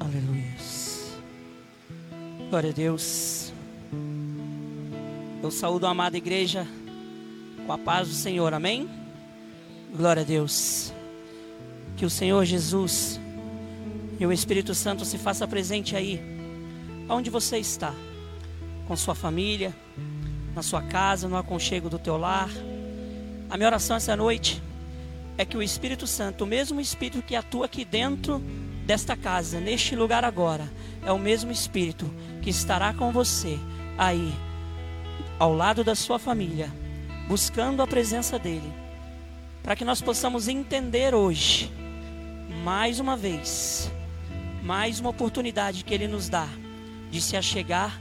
Aleluia. Glória a Deus. Eu saúdo a amada igreja com a paz do Senhor, amém? Glória a Deus. Que o Senhor Jesus e o Espírito Santo se faça presente aí, onde você está, com sua família, na sua casa, no aconchego do teu lar. A minha oração essa noite é que o Espírito Santo, o mesmo Espírito que atua aqui dentro desta casa, neste lugar agora, é o mesmo Espírito que estará com você aí, ao lado da sua família, buscando a presença dEle, para que nós possamos entender hoje, mais uma vez, mais uma oportunidade que Ele nos dá de se achegar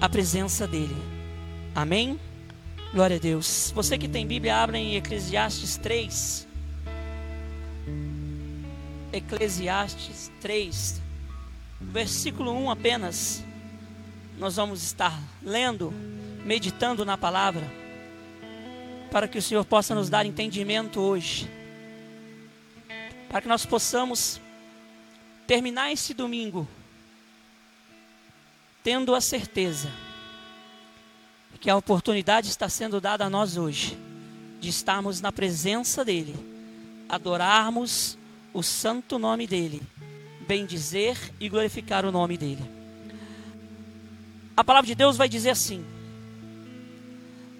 à presença dEle. Amém? Glória a Deus. Você que tem Bíblia, abra em Eclesiastes 3. Eclesiastes 3, versículo 1 apenas. Nós vamos estar lendo, meditando na palavra, para que o Senhor possa nos dar entendimento hoje, para que nós possamos terminar esse domingo tendo a certeza que a oportunidade está sendo dada a nós hoje de estarmos na presença dEle, adorarmos o santo nome dEle, bendizer e glorificar o nome dEle. A palavra de Deus vai dizer assim: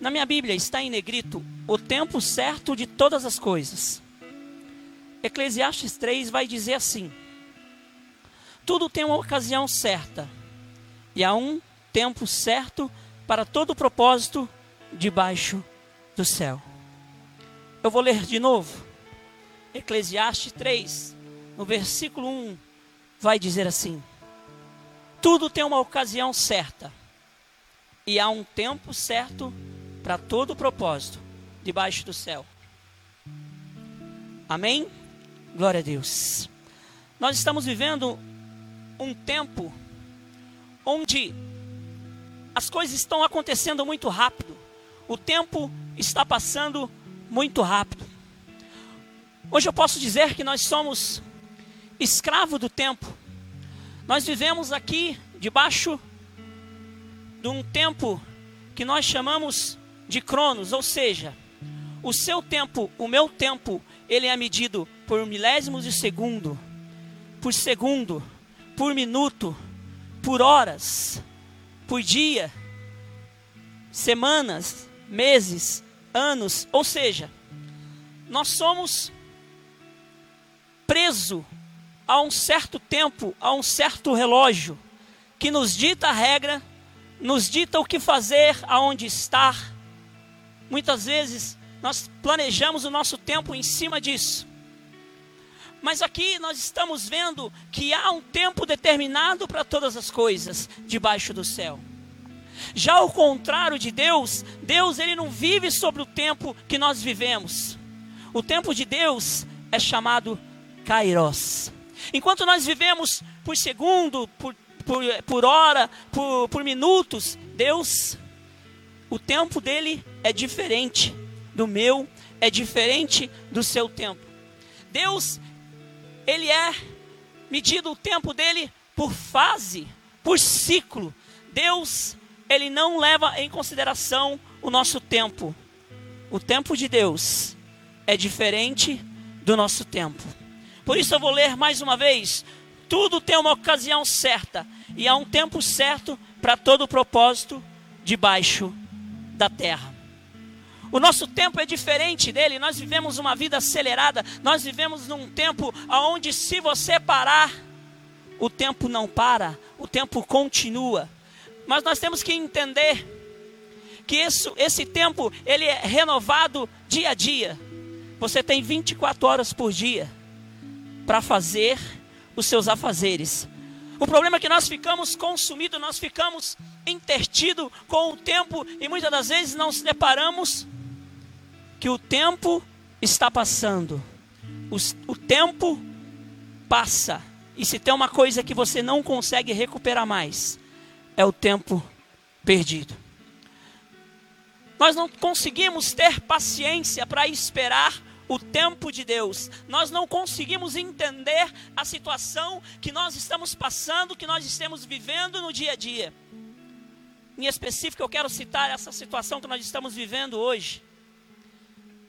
na minha Bíblia está em negrito o tempo certo de todas as coisas. Eclesiastes 3 vai dizer assim: tudo tem uma ocasião certa, e há um tempo certo para todo propósito debaixo do céu. Eu vou ler de novo. Eclesiastes 3, no versículo 1, vai dizer assim: Tudo tem uma ocasião certa, e há um tempo certo para todo propósito debaixo do céu. Amém? Glória a Deus. Nós estamos vivendo um tempo onde as coisas estão acontecendo muito rápido. O tempo está passando muito rápido. Hoje eu posso dizer que nós somos escravo do tempo. Nós vivemos aqui debaixo de um tempo que nós chamamos de cronos, ou seja, o seu tempo, o meu tempo, ele é medido por milésimos de segundo, por segundo, por minuto, por horas, por dia, semanas, meses, anos, ou seja, nós somos preso a um certo tempo, a um certo relógio que nos dita a regra, nos dita o que fazer, aonde estar. Muitas vezes nós planejamos o nosso tempo em cima disso. Mas aqui nós estamos vendo que há um tempo determinado para todas as coisas debaixo do céu. Já ao contrário de Deus, Deus ele não vive sobre o tempo que nós vivemos. O tempo de Deus é chamado Kairos. Enquanto nós vivemos por segundo, por, por, por hora, por, por minutos, Deus, o tempo dele é diferente do meu, é diferente do seu tempo. Deus, ele é medido o tempo dele por fase, por ciclo. Deus, ele não leva em consideração o nosso tempo. O tempo de Deus é diferente do nosso tempo. Por isso eu vou ler mais uma vez. Tudo tem uma ocasião certa e há um tempo certo para todo propósito debaixo da terra. O nosso tempo é diferente dele, nós vivemos uma vida acelerada, nós vivemos num tempo onde, se você parar, o tempo não para, o tempo continua. Mas nós temos que entender que isso, esse tempo ele é renovado dia a dia. Você tem 24 horas por dia para fazer os seus afazeres. O problema é que nós ficamos consumidos, nós ficamos intertidos com o tempo e muitas das vezes não se deparamos que o tempo está passando. O, o tempo passa. E se tem uma coisa que você não consegue recuperar mais, é o tempo perdido. Nós não conseguimos ter paciência para esperar o tempo de Deus. Nós não conseguimos entender a situação que nós estamos passando, que nós estamos vivendo no dia a dia. Em específico, eu quero citar essa situação que nós estamos vivendo hoje.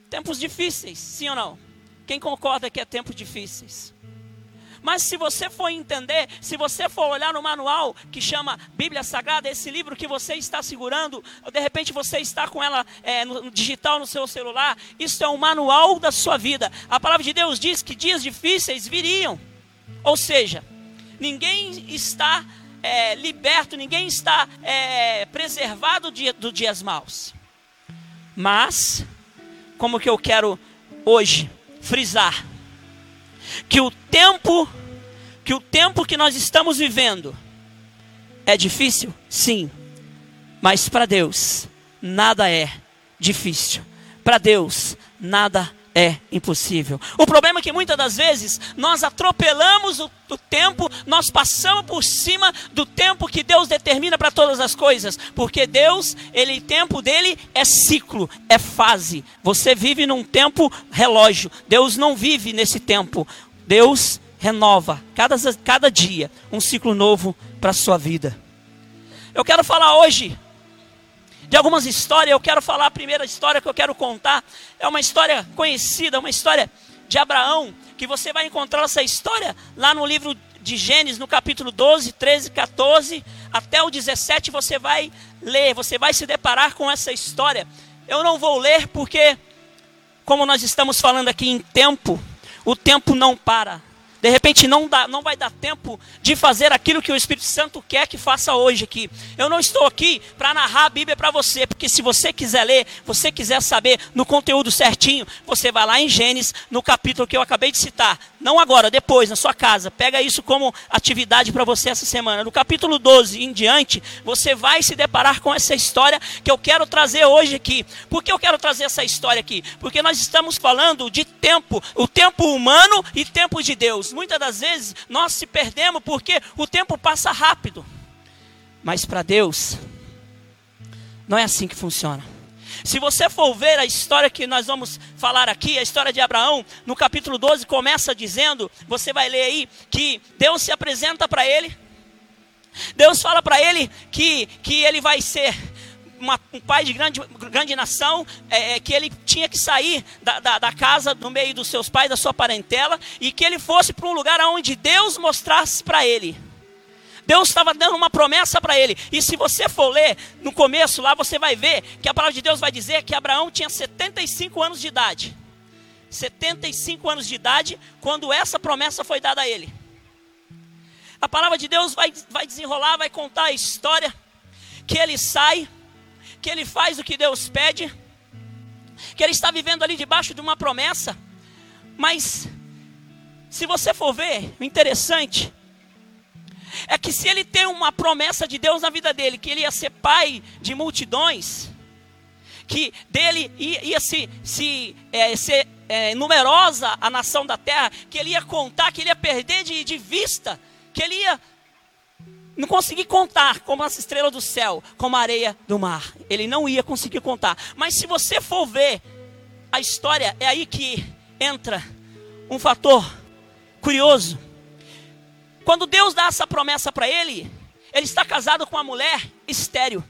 Tempos difíceis, sim ou não? Quem concorda que é tempos difíceis? Mas se você for entender, se você for olhar no manual que chama Bíblia Sagrada, esse livro que você está segurando, de repente você está com ela é, no, digital no seu celular, isso é um manual da sua vida. A palavra de Deus diz que dias difíceis viriam. Ou seja, ninguém está é, liberto, ninguém está é, preservado dos do dias maus. Mas, como que eu quero hoje frisar, que o tempo que o tempo que nós estamos vivendo é difícil? Sim. Mas para Deus nada é difícil. Para Deus nada é impossível. O problema é que muitas das vezes nós atropelamos o, o tempo, nós passamos por cima do tempo que Deus determina para todas as coisas, porque Deus, ele tempo dele é ciclo, é fase. Você vive num tempo relógio. Deus não vive nesse tempo. Deus renova cada, cada dia um ciclo novo para a sua vida. Eu quero falar hoje de algumas histórias. Eu quero falar a primeira história que eu quero contar. É uma história conhecida, uma história de Abraão, que você vai encontrar essa história lá no livro de Gênesis, no capítulo 12, 13, 14, até o 17, você vai ler, você vai se deparar com essa história. Eu não vou ler porque, como nós estamos falando aqui em tempo, o tempo não para. De repente não, dá, não vai dar tempo de fazer aquilo que o Espírito Santo quer que faça hoje aqui. Eu não estou aqui para narrar a Bíblia para você, porque se você quiser ler, você quiser saber no conteúdo certinho, você vai lá em Gênesis, no capítulo que eu acabei de citar. Não agora, depois, na sua casa. Pega isso como atividade para você essa semana. No capítulo 12 em diante, você vai se deparar com essa história que eu quero trazer hoje aqui. Por que eu quero trazer essa história aqui? Porque nós estamos falando de tempo, o tempo humano e tempo de Deus. Muitas das vezes nós se perdemos porque o tempo passa rápido. Mas para Deus, não é assim que funciona. Se você for ver a história que nós vamos falar aqui, a história de Abraão, no capítulo 12, começa dizendo: você vai ler aí, que Deus se apresenta para ele. Deus fala para ele que, que ele vai ser uma, um pai de grande, grande nação, é, é, que ele tinha que sair da, da, da, casa, no meio dos seus pais, da sua parentela, e que ele fosse para um lugar onde Deus mostrasse para ele. Deus estava dando uma promessa para ele. E se você for ler no começo lá, você vai ver que a palavra de Deus vai dizer que Abraão tinha 75 anos de idade. 75 anos de idade quando essa promessa foi dada a ele. A palavra de Deus vai, vai desenrolar, vai contar a história que ele sai que ele faz o que Deus pede, que ele está vivendo ali debaixo de uma promessa, mas se você for ver, o interessante é que se ele tem uma promessa de Deus na vida dele, que ele ia ser pai de multidões, que dele ia, ia se, se é, ser é, numerosa a nação da terra, que ele ia contar, que ele ia perder de, de vista, que ele ia não conseguir contar como as estrelas do céu, como a areia do mar. Ele não ia conseguir contar. Mas se você for ver a história, é aí que entra um fator curioso. Quando Deus dá essa promessa para ele, ele está casado com uma mulher estéril.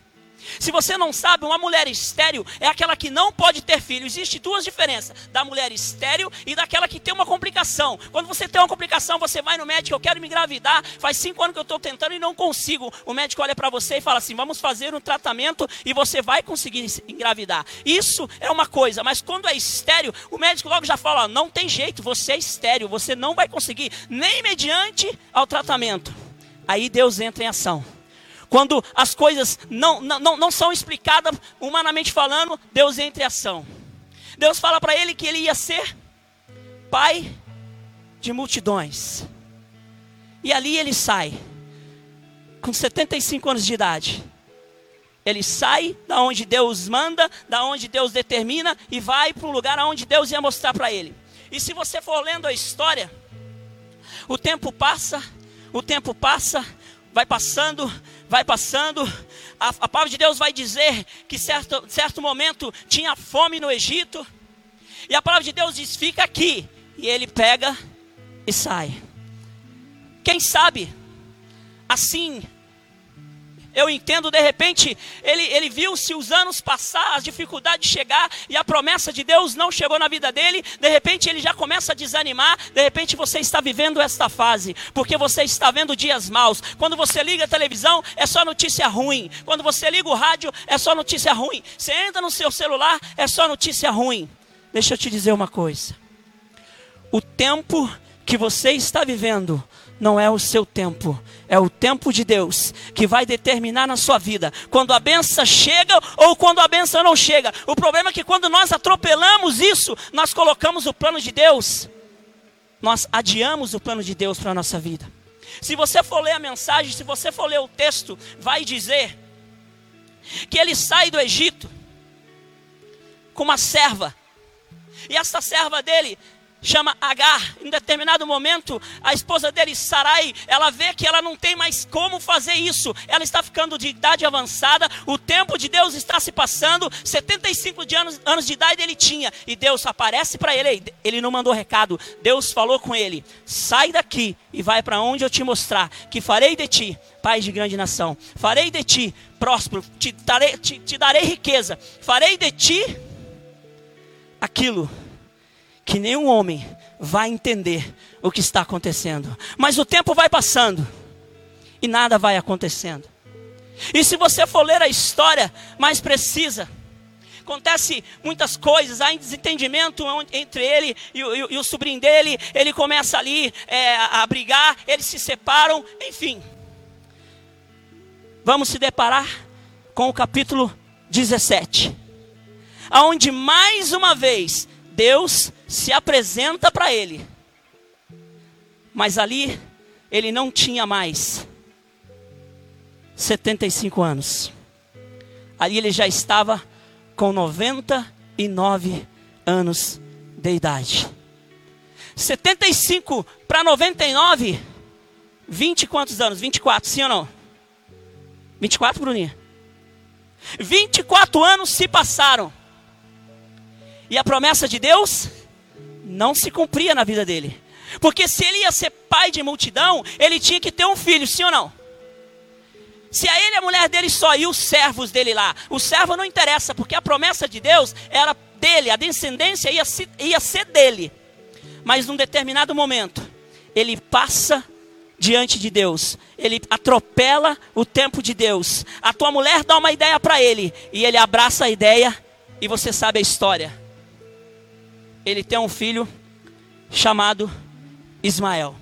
Se você não sabe, uma mulher estéril é aquela que não pode ter filho. Existem duas diferenças: da mulher estéril e daquela que tem uma complicação. Quando você tem uma complicação, você vai no médico, eu quero me engravidar. Faz cinco anos que eu estou tentando e não consigo. O médico olha para você e fala assim: vamos fazer um tratamento e você vai conseguir engravidar. Isso é uma coisa, mas quando é estéril, o médico logo já fala: não tem jeito, você é estéril, você não vai conseguir, nem mediante ao tratamento. Aí Deus entra em ação quando as coisas não, não, não são explicadas humanamente falando, Deus entra em ação. Deus fala para ele que ele ia ser pai de multidões. E ali ele sai, com 75 anos de idade. Ele sai da onde Deus manda, da onde Deus determina e vai para o lugar onde Deus ia mostrar para ele. E se você for lendo a história, o tempo passa, o tempo passa, vai passando, vai passando. A, a palavra de Deus vai dizer que certo, certo momento tinha fome no Egito. E a palavra de Deus diz: fica aqui. E ele pega e sai. Quem sabe, assim, eu entendo, de repente, ele, ele viu se os anos passar, as dificuldades chegar e a promessa de Deus não chegou na vida dele, de repente ele já começa a desanimar, de repente você está vivendo esta fase, porque você está vendo dias maus. Quando você liga a televisão, é só notícia ruim. Quando você liga o rádio, é só notícia ruim. Você entra no seu celular, é só notícia ruim. Deixa eu te dizer uma coisa. O tempo que você está vivendo não é o seu tempo, é o tempo de Deus que vai determinar na sua vida quando a benção chega ou quando a benção não chega. O problema é que quando nós atropelamos isso, nós colocamos o plano de Deus, nós adiamos o plano de Deus para a nossa vida. Se você for ler a mensagem, se você for ler o texto, vai dizer que ele sai do Egito com uma serva, e essa serva dele chama Agar. Em determinado momento, a esposa dele, Sarai, ela vê que ela não tem mais como fazer isso. Ela está ficando de idade avançada, o tempo de Deus está se passando. 75 de anos, anos de idade ele tinha. E Deus aparece para ele. Ele não mandou recado. Deus falou com ele: sai daqui e vai para onde eu te mostrar, que farei de ti pai de grande nação. Farei de ti próspero, te darei, te, te darei riqueza. Farei de ti aquilo que nenhum homem vai entender o que está acontecendo. Mas o tempo vai passando e nada vai acontecendo. E se você for ler a história mais precisa, acontece muitas coisas, há desentendimento entre ele e o, e o sobrinho dele, ele começa ali é, a brigar, eles se separam, enfim. Vamos se deparar com o capítulo 17, aonde mais uma vez Deus se apresenta para ele. Mas ali ele não tinha mais 75 anos. Ali ele já estava com 99 anos de idade. 75 para 99, 20 quantos anos? 24, sim ou não? 24, Bruninha? 24 anos se passaram. E a promessa de Deus não se cumpria na vida dele. Porque se ele ia ser pai de multidão, ele tinha que ter um filho, sim ou não? Se a ele a mulher dele só e os servos dele lá, o servo não interessa, porque a promessa de Deus era dele, a descendência ia, ia ser dele. Mas num determinado momento, ele passa diante de Deus, ele atropela o tempo de Deus. A tua mulher dá uma ideia para ele, e ele abraça a ideia, e você sabe a história ele tem um filho chamado Ismael.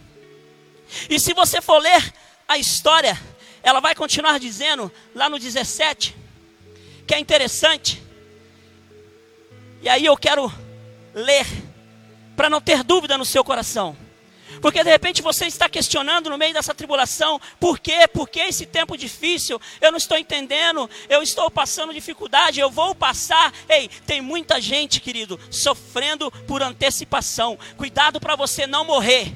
E se você for ler a história, ela vai continuar dizendo lá no 17, que é interessante. E aí eu quero ler, para não ter dúvida no seu coração. Porque de repente você está questionando no meio dessa tribulação, por quê? Por que esse tempo difícil? Eu não estou entendendo, eu estou passando dificuldade, eu vou passar. Ei, tem muita gente, querido, sofrendo por antecipação. Cuidado para você não morrer.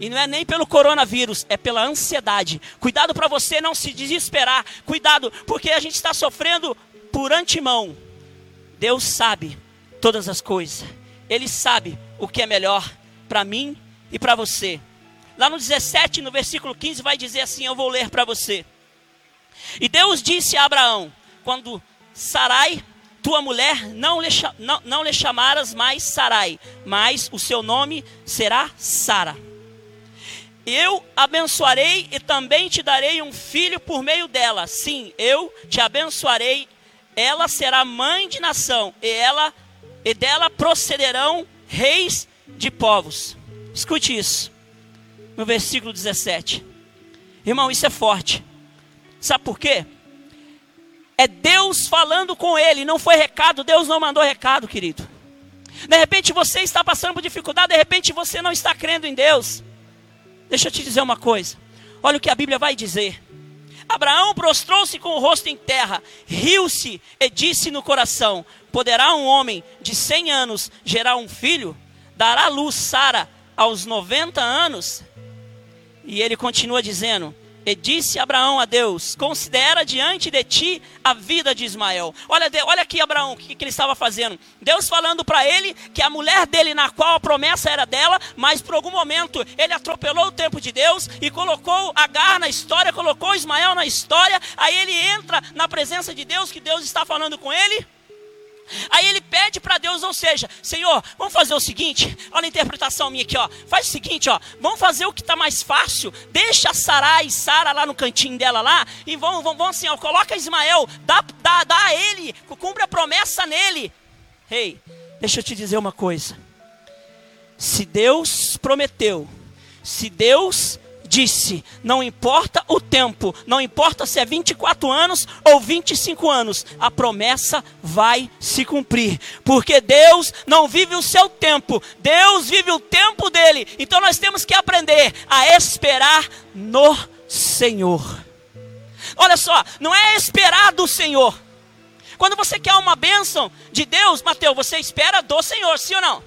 E não é nem pelo coronavírus, é pela ansiedade. Cuidado para você não se desesperar. Cuidado, porque a gente está sofrendo por antemão. Deus sabe todas as coisas. Ele sabe o que é melhor para mim e para você. Lá no 17, no versículo 15, vai dizer assim: Eu vou ler para você. E Deus disse a Abraão: Quando Sarai, tua mulher, não lhe, não, não lhe chamaras mais Sarai, mas o seu nome será Sara. Eu abençoarei e também te darei um filho por meio dela. Sim, eu te abençoarei. Ela será mãe de nação e ela e dela procederão reis de povos. Escute isso. No versículo 17. Irmão, isso é forte. Sabe por quê? É Deus falando com ele, não foi recado, Deus não mandou recado, querido. De repente você está passando por dificuldade, de repente você não está crendo em Deus. Deixa eu te dizer uma coisa. Olha o que a Bíblia vai dizer. Abraão prostrou-se com o rosto em terra, riu-se e disse no coração: Poderá um homem de cem anos gerar um filho? Dará à luz Sara aos 90 anos, e ele continua dizendo: E disse Abraão a Deus: Considera diante de ti a vida de Ismael. Olha, olha aqui, Abraão, o que, que ele estava fazendo. Deus falando para ele que a mulher dele, na qual a promessa era dela, mas por algum momento ele atropelou o tempo de Deus e colocou Agar na história, colocou Ismael na história. Aí ele entra na presença de Deus, que Deus está falando com ele. Aí ele pede para Deus, ou seja, Senhor, vamos fazer o seguinte, olha a interpretação minha aqui, ó. Faz o seguinte, ó, vamos fazer o que está mais fácil, deixa Sarai e Sara lá no cantinho dela lá, e vamos, vamos, vamos assim, ó, coloca Ismael, dá, dá, dá a ele, cumpre a promessa nele. Ei, hey, deixa eu te dizer uma coisa. Se Deus prometeu, se Deus disse: não importa o tempo, não importa se é 24 anos ou 25 anos, a promessa vai se cumprir, porque Deus não vive o seu tempo, Deus vive o tempo dele. Então nós temos que aprender a esperar no Senhor. Olha só, não é esperar do Senhor. Quando você quer uma bênção de Deus, Mateus, você espera do Senhor, sim ou não?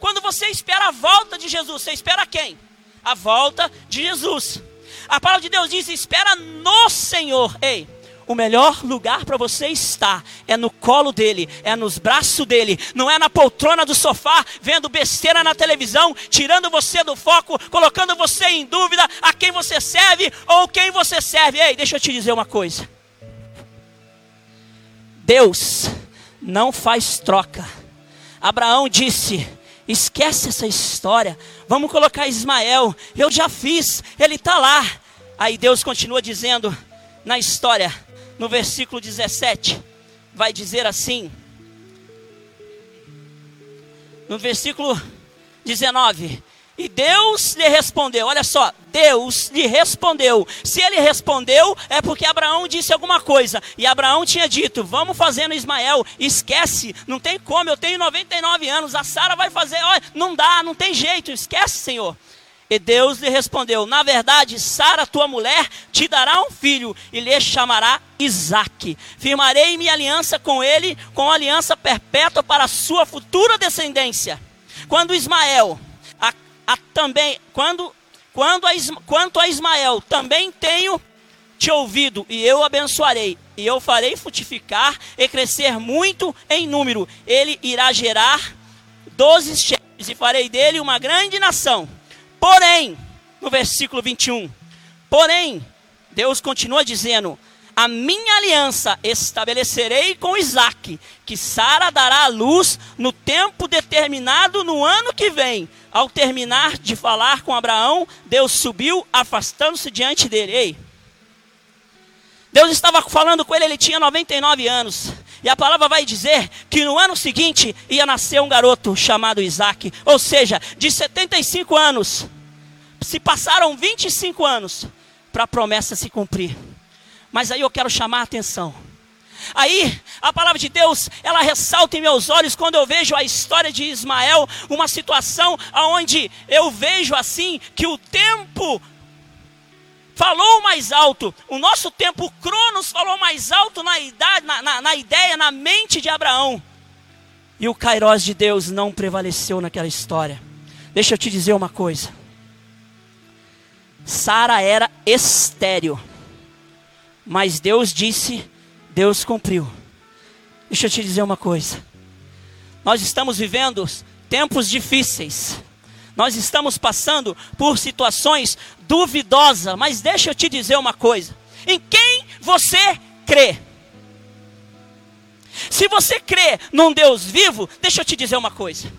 Quando você espera a volta de Jesus, você espera quem? A volta de Jesus. A palavra de Deus diz: espera no Senhor. Ei, o melhor lugar para você estar é no colo dele, é nos braços dele, não é na poltrona do sofá, vendo besteira na televisão, tirando você do foco, colocando você em dúvida a quem você serve ou quem você serve. Ei, deixa eu te dizer uma coisa. Deus não faz troca. Abraão disse: Esquece essa história. Vamos colocar Ismael. Eu já fiz, ele está lá. Aí Deus continua dizendo na história, no versículo 17, vai dizer assim. No versículo 19: e Deus lhe respondeu, olha só, Deus lhe respondeu. Se ele respondeu, é porque Abraão disse alguma coisa. E Abraão tinha dito: Vamos fazer no Ismael. Esquece, não tem como, eu tenho 99 anos. A Sara vai fazer, olha, não dá, não tem jeito, esquece, Senhor. E Deus lhe respondeu: Na verdade, Sara, tua mulher, te dará um filho e lhe chamará Isaque. Firmarei minha aliança com ele, com aliança perpétua para a sua futura descendência. Quando Ismael a, também, quando, quando a, quanto a Ismael, também tenho te ouvido, e eu abençoarei, e eu farei frutificar e crescer muito em número. Ele irá gerar doze chefes, e farei dele uma grande nação. Porém, no versículo 21, porém, Deus continua dizendo: a minha aliança estabelecerei com Isaac, que Sara dará a luz no tempo determinado no ano que vem. Ao terminar de falar com Abraão, Deus subiu, afastando-se diante dele. Ei, Deus estava falando com ele, ele tinha 99 anos. E a palavra vai dizer que no ano seguinte ia nascer um garoto chamado Isaac. Ou seja, de 75 anos, se passaram 25 anos para a promessa se cumprir. Mas aí eu quero chamar a atenção. Aí, a palavra de Deus, ela ressalta em meus olhos quando eu vejo a história de Ismael, uma situação onde eu vejo assim que o tempo falou mais alto, o nosso tempo, o Cronos falou mais alto na, idade, na, na, na ideia, na mente de Abraão. E o Kairos de Deus não prevaleceu naquela história. Deixa eu te dizer uma coisa. Sara era estéreo. Mas Deus disse, Deus cumpriu. Deixa eu te dizer uma coisa. Nós estamos vivendo tempos difíceis. Nós estamos passando por situações duvidosas, mas deixa eu te dizer uma coisa. Em quem você crê? Se você crê num Deus vivo, deixa eu te dizer uma coisa.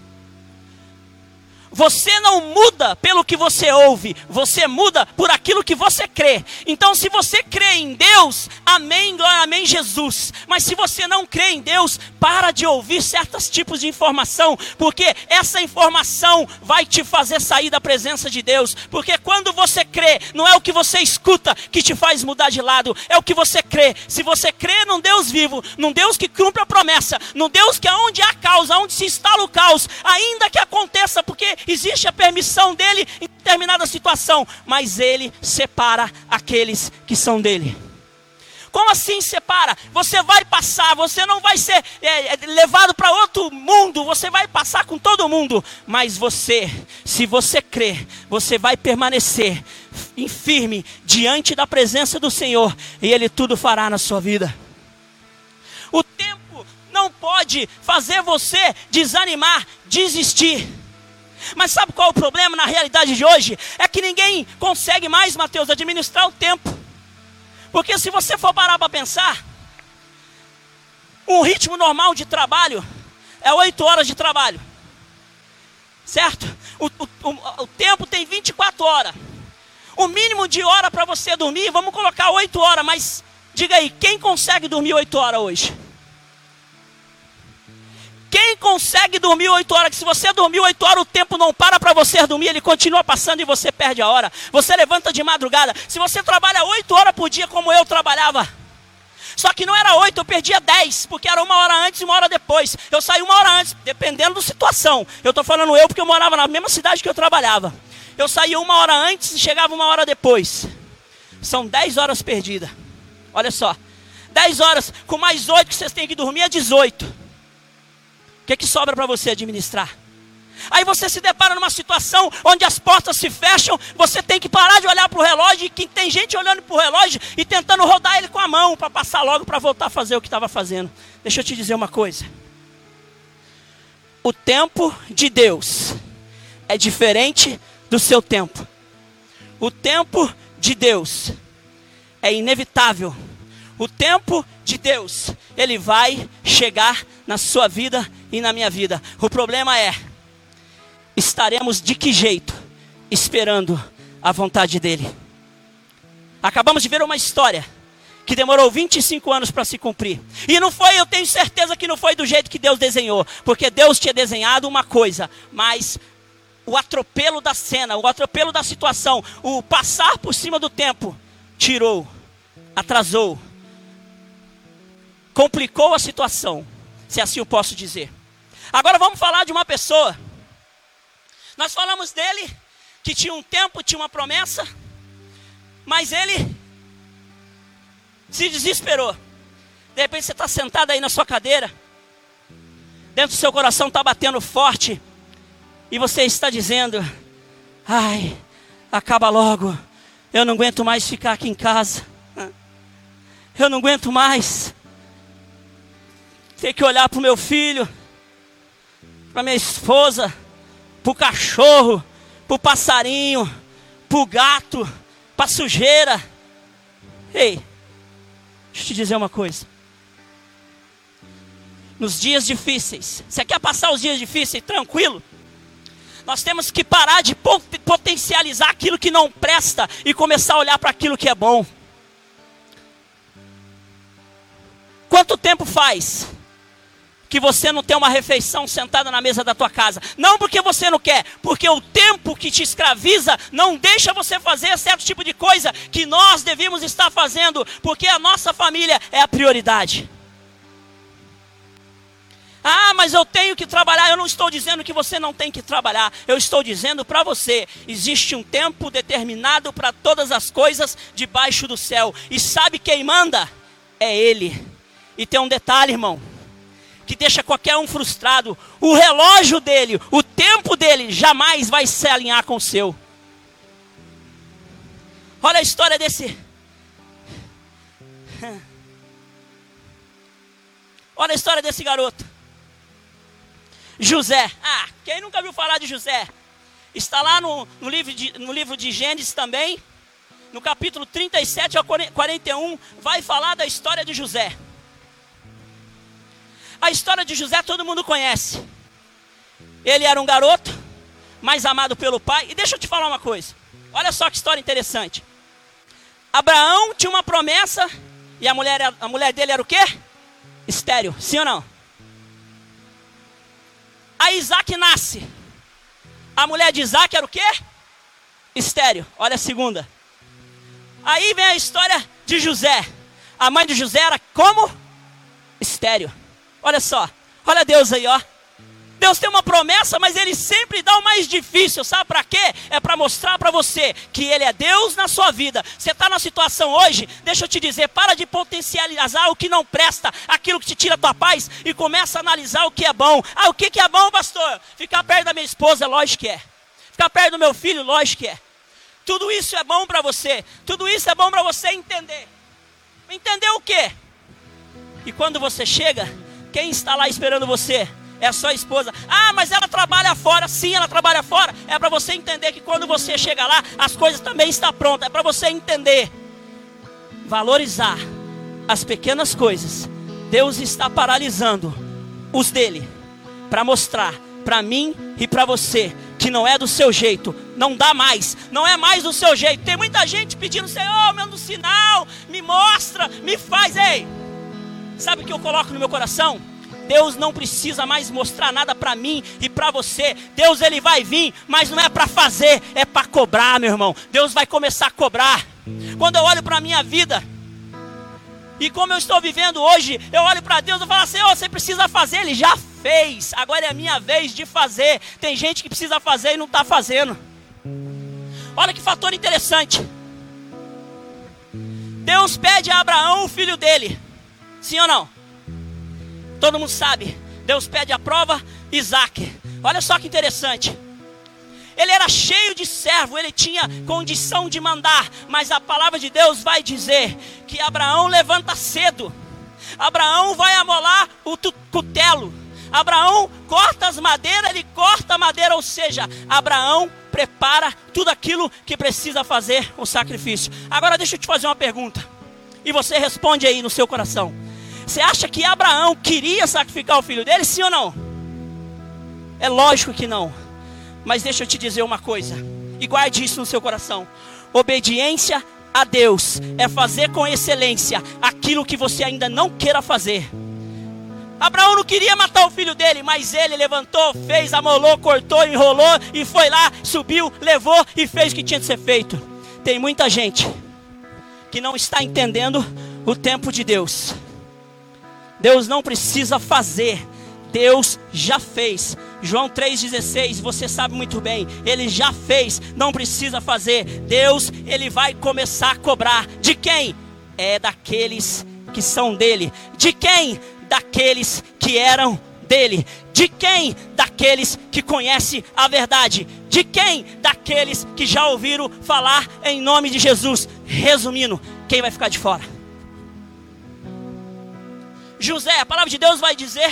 Você não muda pelo que você ouve, você muda por aquilo que você crê. Então, se você crê em Deus, amém, glória, amém, Jesus. Mas se você não crê em Deus, para de ouvir certos tipos de informação, porque essa informação vai te fazer sair da presença de Deus. Porque quando você crê, não é o que você escuta que te faz mudar de lado, é o que você crê. Se você crê num Deus vivo, num Deus que cumpre a promessa, num Deus que aonde há causa, onde se instala o caos, ainda que aconteça, porque existe a permissão dele em determinada situação, mas ele separa aqueles que são dele. Como assim separa? Você vai passar, você não vai ser é, é levado para outro mundo, você vai passar com todo mundo. Mas você, se você crer, você vai permanecer firme diante da presença do Senhor e Ele tudo fará na sua vida. O tempo não pode fazer você desanimar, desistir. Mas sabe qual é o problema na realidade de hoje? É que ninguém consegue mais, Mateus, administrar o tempo. Porque se você for parar para pensar, um ritmo normal de trabalho é oito horas de trabalho. Certo? O, o, o, tempo tem 24 horas. O mínimo de hora para você dormir, vamos colocar 8 horas, mas diga aí, quem consegue dormir 8 horas hoje? Quem consegue dormir 8 horas? Que se você dormir 8 horas, o tempo não para para você dormir, ele continua passando e você perde a hora. Você levanta de madrugada. Se você trabalha 8 horas por dia, como eu trabalhava, só que não era 8, eu perdia 10, porque era uma hora antes e uma hora depois. Eu saí uma hora antes, dependendo da situação. Eu estou falando eu porque eu morava na mesma cidade que eu trabalhava. Eu saía uma hora antes e chegava uma hora depois. São 10 horas perdidas. Olha só. 10 horas com mais 8 que vocês têm que dormir é 18. O que, que sobra para você administrar? Aí você se depara numa situação onde as portas se fecham, você tem que parar de olhar para o relógio, e que tem gente olhando para o relógio e tentando rodar ele com a mão para passar logo para voltar a fazer o que estava fazendo. Deixa eu te dizer uma coisa. O tempo de Deus é diferente do seu tempo. O tempo de Deus é inevitável. O tempo de Deus, ele vai chegar na sua vida e na minha vida. O problema é, estaremos de que jeito esperando a vontade dele? Acabamos de ver uma história que demorou 25 anos para se cumprir. E não foi, eu tenho certeza que não foi do jeito que Deus desenhou, porque Deus tinha desenhado uma coisa, mas o atropelo da cena, o atropelo da situação, o passar por cima do tempo, tirou, atrasou, complicou a situação, se assim eu posso dizer. Agora vamos falar de uma pessoa. Nós falamos dele que tinha um tempo, tinha uma promessa, mas ele se desesperou. De repente você está sentado aí na sua cadeira, dentro do seu coração está batendo forte e você está dizendo: ai, acaba logo, eu não aguento mais ficar aqui em casa, eu não aguento mais ter que olhar para o meu filho, para minha esposa, para o cachorro, para o passarinho, para o gato, para a sujeira. Ei, deixa eu te dizer uma coisa. Nos dias difíceis, você quer passar os dias difíceis tranquilo? Nós temos que parar de potencializar aquilo que não presta e começar a olhar para aquilo que é bom. Quanto tempo faz que você não tem uma refeição sentada na mesa da tua casa? Não porque você não quer, porque o tempo que te escraviza não deixa você fazer certo tipo de coisa que nós devíamos estar fazendo, porque a nossa família é a prioridade. Ah, mas eu tenho que trabalhar. Eu não estou dizendo que você não tem que trabalhar. Eu estou dizendo para você: existe um tempo determinado para todas as coisas debaixo do céu. E sabe quem manda? É Ele. E tem um detalhe, irmão, que deixa qualquer um frustrado: o relógio dele, o tempo dele, jamais vai se alinhar com o seu. Olha a história desse. Olha a história desse garoto. José. Ah, quem nunca viu falar de José? Está lá no, no, livro, de, no livro de Gênesis também, no capítulo 37 ao 41, vai falar da história de José. A história de José todo mundo conhece. Ele era um garoto, mais amado pelo pai. E deixa eu te falar uma coisa. Olha só que história interessante. Abraão tinha uma promessa e a mulher, a mulher dele era o quê? Estéreo, sim ou não? Aí Isaac nasce. A mulher de Isaac era o quê? Estéreo. Olha a segunda. Aí vem a história de José. A mãe de José era como? Estéreo. Olha só. Olha Deus aí, ó. Deus tem uma promessa, mas Ele sempre dá o mais difícil, sabe para quê? É para mostrar para você que Ele é Deus na sua vida. Você está na situação hoje, deixa eu te dizer, para de potencializar o que não presta, aquilo que te tira a tua paz e começa a analisar o que é bom. Ah, o que, que é bom, pastor? Ficar perto da minha esposa, lógico que é. Ficar perto do meu filho, lógico que é. Tudo isso é bom para você. Tudo isso é bom para você entender. Entender o quê? E quando você chega, quem está lá esperando você? É a sua esposa. Ah, mas ela trabalha fora. Sim, ela trabalha fora. É para você entender que quando você chega lá, as coisas também estão prontas. É para você entender. Valorizar as pequenas coisas. Deus está paralisando os dele para mostrar para mim e para você que não é do seu jeito, não dá mais, não é mais do seu jeito. Tem muita gente pedindo, Senhor, me um sinal, me mostra, me faz, ei. Sabe o que eu coloco no meu coração? Deus não precisa mais mostrar nada para mim e para você. Deus ele vai vir, mas não é para fazer, é para cobrar, meu irmão. Deus vai começar a cobrar. Quando eu olho para minha vida, e como eu estou vivendo hoje, eu olho para Deus e falo assim: oh, você precisa fazer, Ele já fez, agora é a minha vez de fazer. Tem gente que precisa fazer e não está fazendo. Olha que fator interessante. Deus pede a Abraão o filho dele, sim ou não? Todo mundo sabe. Deus pede a prova, Isaac. Olha só que interessante. Ele era cheio de servo, ele tinha condição de mandar, mas a palavra de Deus vai dizer que Abraão levanta cedo. Abraão vai amolar o cutelo. Abraão corta as madeiras, ele corta a madeira, ou seja, Abraão prepara tudo aquilo que precisa fazer o sacrifício. Agora deixa eu te fazer uma pergunta. E você responde aí no seu coração. Você acha que Abraão queria sacrificar o filho dele, sim ou não? É lógico que não. Mas deixa eu te dizer uma coisa, e guarde isso no seu coração: obediência a Deus é fazer com excelência aquilo que você ainda não queira fazer. Abraão não queria matar o filho dele, mas ele levantou, fez, amolou, cortou, enrolou e foi lá, subiu, levou e fez o que tinha de ser feito. Tem muita gente que não está entendendo o tempo de Deus. Deus não precisa fazer, Deus já fez. João 3,16, você sabe muito bem, ele já fez, não precisa fazer. Deus, ele vai começar a cobrar. De quem? É daqueles que são dele. De quem? Daqueles que eram dele. De quem? Daqueles que conhecem a verdade. De quem? Daqueles que já ouviram falar em nome de Jesus. Resumindo, quem vai ficar de fora? José, a palavra de Deus vai dizer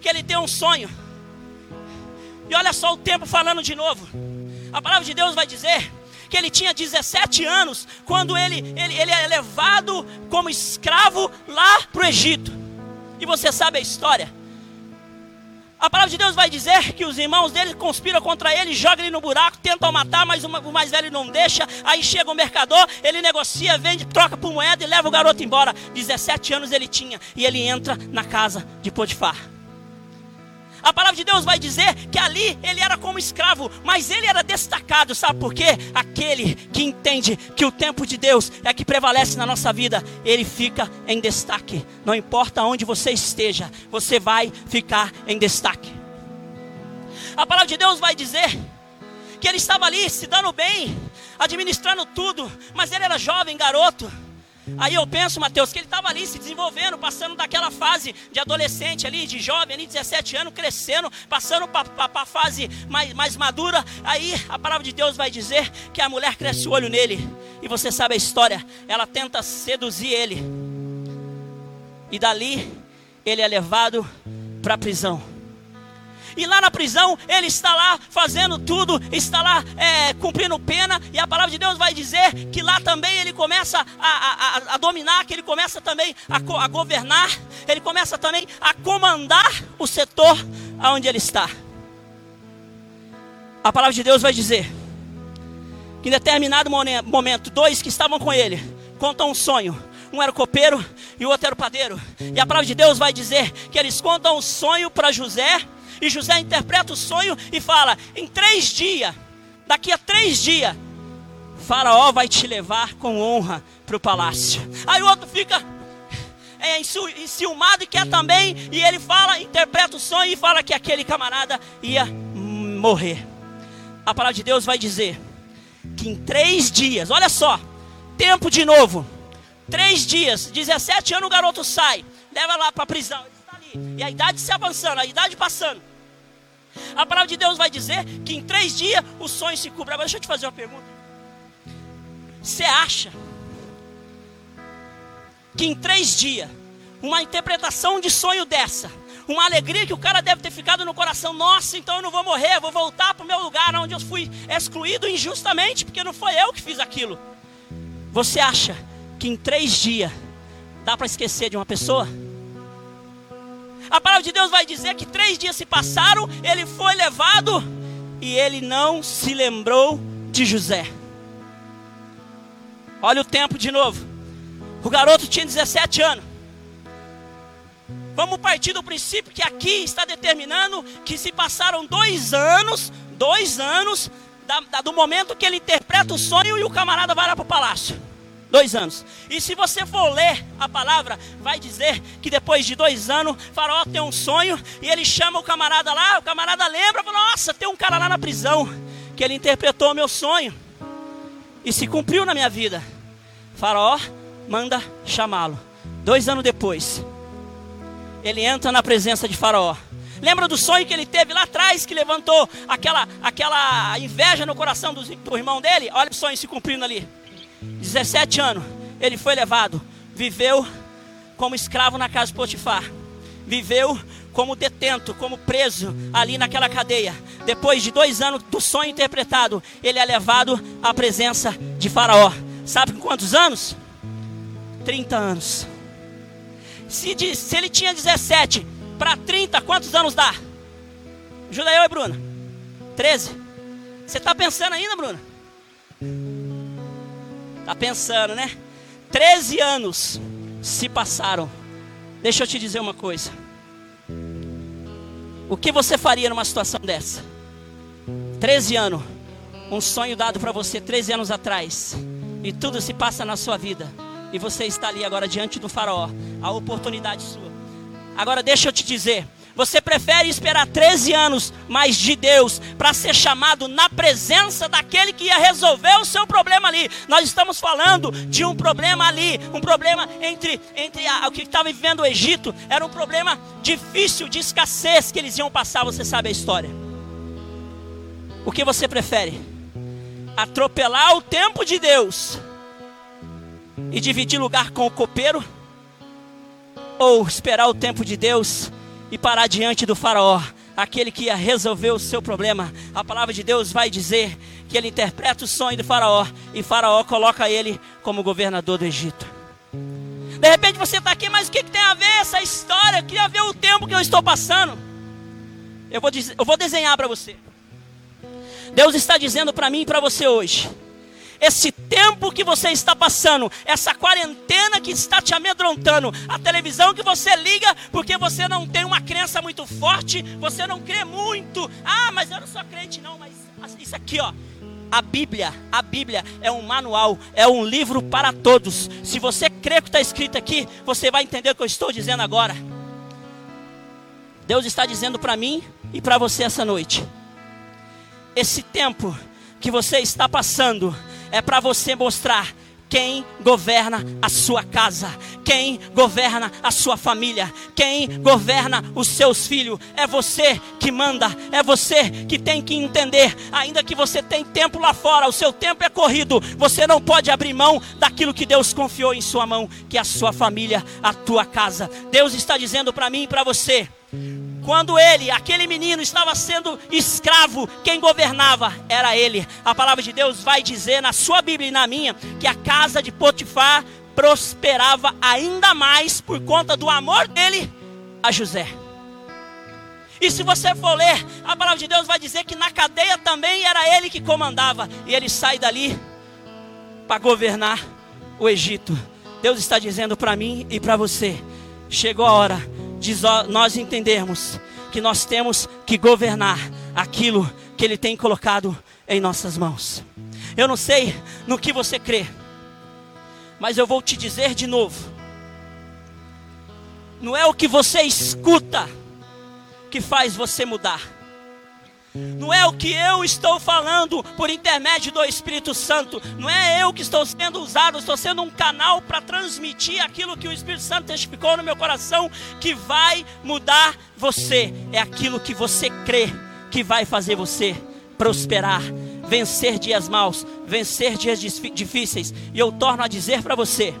que ele tem um sonho. E olha só o tempo falando de novo. A palavra de Deus vai dizer que ele tinha 17 anos quando ele, ele, ele é levado como escravo lá para o Egito. E você sabe a história. A palavra de Deus vai dizer que os irmãos dele conspiram contra ele, jogam ele no buraco, tentam matar, mas o mais velho não deixa. Aí chega o mercador, ele negocia, vende, troca por moeda e leva o garoto embora. 17 anos ele tinha e ele entra na casa de Potifar. A palavra de Deus vai dizer que ali ele era como escravo, mas ele era destacado, sabe por quê? Aquele que entende que o tempo de Deus é que prevalece na nossa vida, ele fica em destaque. Não importa onde você esteja, você vai ficar em destaque. A palavra de Deus vai dizer que ele estava ali se dando bem, administrando tudo, mas ele era jovem, garoto. Aí eu penso, Mateus, que ele estava ali se desenvolvendo, passando daquela fase de adolescente ali, de jovem ali, 17 anos, crescendo, passando para a fase mais, mais madura. Aí a palavra de Deus vai dizer que a mulher cresce o olho nele. E você sabe a história, ela tenta seduzir ele. E dali ele é levado para a prisão. E lá na prisão, ele está lá fazendo tudo, está lá é, cumprindo pena. E a palavra de Deus vai dizer que lá também ele começa a, a, a dominar, que ele começa também a, a governar, ele começa também a comandar o setor onde ele está. A palavra de Deus vai dizer que em determinado momento, dois que estavam com ele contam um sonho. Um era o copeiro e o outro era o padeiro. E a palavra de Deus vai dizer que eles contam um sonho para José e José interpreta o sonho e fala: em três dias, daqui a três dias, Faraó vai te levar com honra para o palácio. Aí o outro fica é, enciumado e quer também, e ele fala, interpreta o sonho e fala que aquele camarada ia morrer. A palavra de Deus vai dizer que em três dias, olha só, tempo de novo, três dias, 17 anos o garoto sai, leva lá para a prisão, ele está ali, e a idade se avançando, a idade passando. A palavra de Deus vai dizer que em três dias o sonho se cumpre. Agora deixa eu te fazer uma pergunta. Você acha que em três dias, uma interpretação de sonho dessa, uma alegria que o cara deve ter ficado no coração, nossa, então eu não vou morrer, vou voltar para o meu lugar onde eu fui excluído injustamente, porque não foi eu que fiz aquilo. Você acha que em três dias dá para esquecer de uma pessoa? A palavra de Deus vai dizer que três dias se passaram, ele foi levado e ele não se lembrou de José. Olha o tempo de novo. O garoto tinha 17 anos. Vamos partir do princípio que aqui está determinando que se passaram dois anos, dois anos, da, da, do momento que ele interpreta o sonho e o camarada vai lá para o palácio. Dois anos. E se você for ler a palavra, vai dizer que depois de dois anos, Faraó tem um sonho e ele chama o camarada lá. O camarada lembra, fala, nossa, tem um cara lá na prisão que ele interpretou meu sonho e se cumpriu na minha vida. Faraó manda chamá-lo. Dois anos depois, ele entra na presença de Faraó. Lembra do sonho que ele teve lá atrás, que levantou aquela, aquela inveja no coração do, do irmão dele? Olha o sonho se cumprindo ali. 17 anos, ele foi levado, viveu como escravo na casa de Potifar, viveu como detento, como preso ali naquela cadeia. Depois de dois anos do sonho interpretado, ele é levado à presença de Faraó. Sabe com quantos anos? 30 anos. Se, de, se ele tinha 17 para 30, quantos anos dá? Ajuda eu e Bruna. 13. Você está pensando ainda, Bruna? Está pensando, né? 13 anos se passaram. Deixa eu te dizer uma coisa. O que você faria numa situação dessa? 13 anos. Um sonho dado para você 13 anos atrás. E tudo se passa na sua vida. E você está ali agora diante do faraó. A oportunidade sua. Agora deixa eu te dizer. Você prefere esperar 13 anos mais de Deus para ser chamado na presença daquele que ia resolver o seu problema ali. Nós estamos falando de um problema ali, um problema entre, entre a, o que estava vivendo o Egito, era um problema difícil de escassez que eles iam passar, você sabe a história. O que você prefere? Atropelar o tempo de Deus e dividir lugar com o copeiro? Ou esperar o tempo de Deus e parar diante do Faraó, aquele que ia resolver o seu problema. A palavra de Deus vai dizer que ele interpreta o sonho do Faraó e Faraó coloca ele como governador do Egito. De repente você está aqui, mas o que, que, tem a ver essa história? Eu queria ver o tempo que eu estou passando. Eu vou, eu vou desenhar para você. Deus está dizendo para mim e para você hoje esse tempo que você está passando, essa quarentena que está te amedrontando, a televisão que você liga porque você não tem uma crença muito forte, você não crê muito. Ah, mas eu não sou crente, não, mas isso aqui, ó. A Bíblia, a Bíblia é um manual, é um livro para todos. Se você crê o que está escrito aqui, você vai entender o que eu estou dizendo agora. Deus está dizendo para mim e para você essa noite. Esse tempo que você está passando é para você mostrar quem governa a sua casa, quem governa a sua família, quem governa os seus filhos. É você que manda, é você que tem que entender. Ainda que você tem tempo lá fora, o seu tempo é corrido, você não pode abrir mão daquilo que Deus confiou em sua mão, que é a sua família, a tua casa. Deus está dizendo para mim e para você quando ele, aquele menino, estava sendo escravo, quem governava era ele. A palavra de Deus vai dizer na sua Bíblia e na minha que a casa de Potifar prosperava ainda mais por conta do amor dele a José. E se você for ler, a palavra de Deus vai dizer que na cadeia também era ele que comandava. E ele sai dali para governar o Egito. Deus está dizendo para mim e para você: chegou a hora de nós entendermos que nós temos que governar aquilo que Ele tem colocado em nossas mãos. Eu não sei no que você crê, mas eu vou te dizer de novo: não é o que você escuta que faz você mudar não é o que eu estou falando por intermédio do Espírito Santo. Não é eu que estou sendo usado, estou sendo um canal para transmitir aquilo que o Espírito Santo testificou no meu coração que vai mudar você. É aquilo que você crê que vai fazer você prosperar, vencer dias maus, vencer dias difíceis. E eu torno a dizer para você: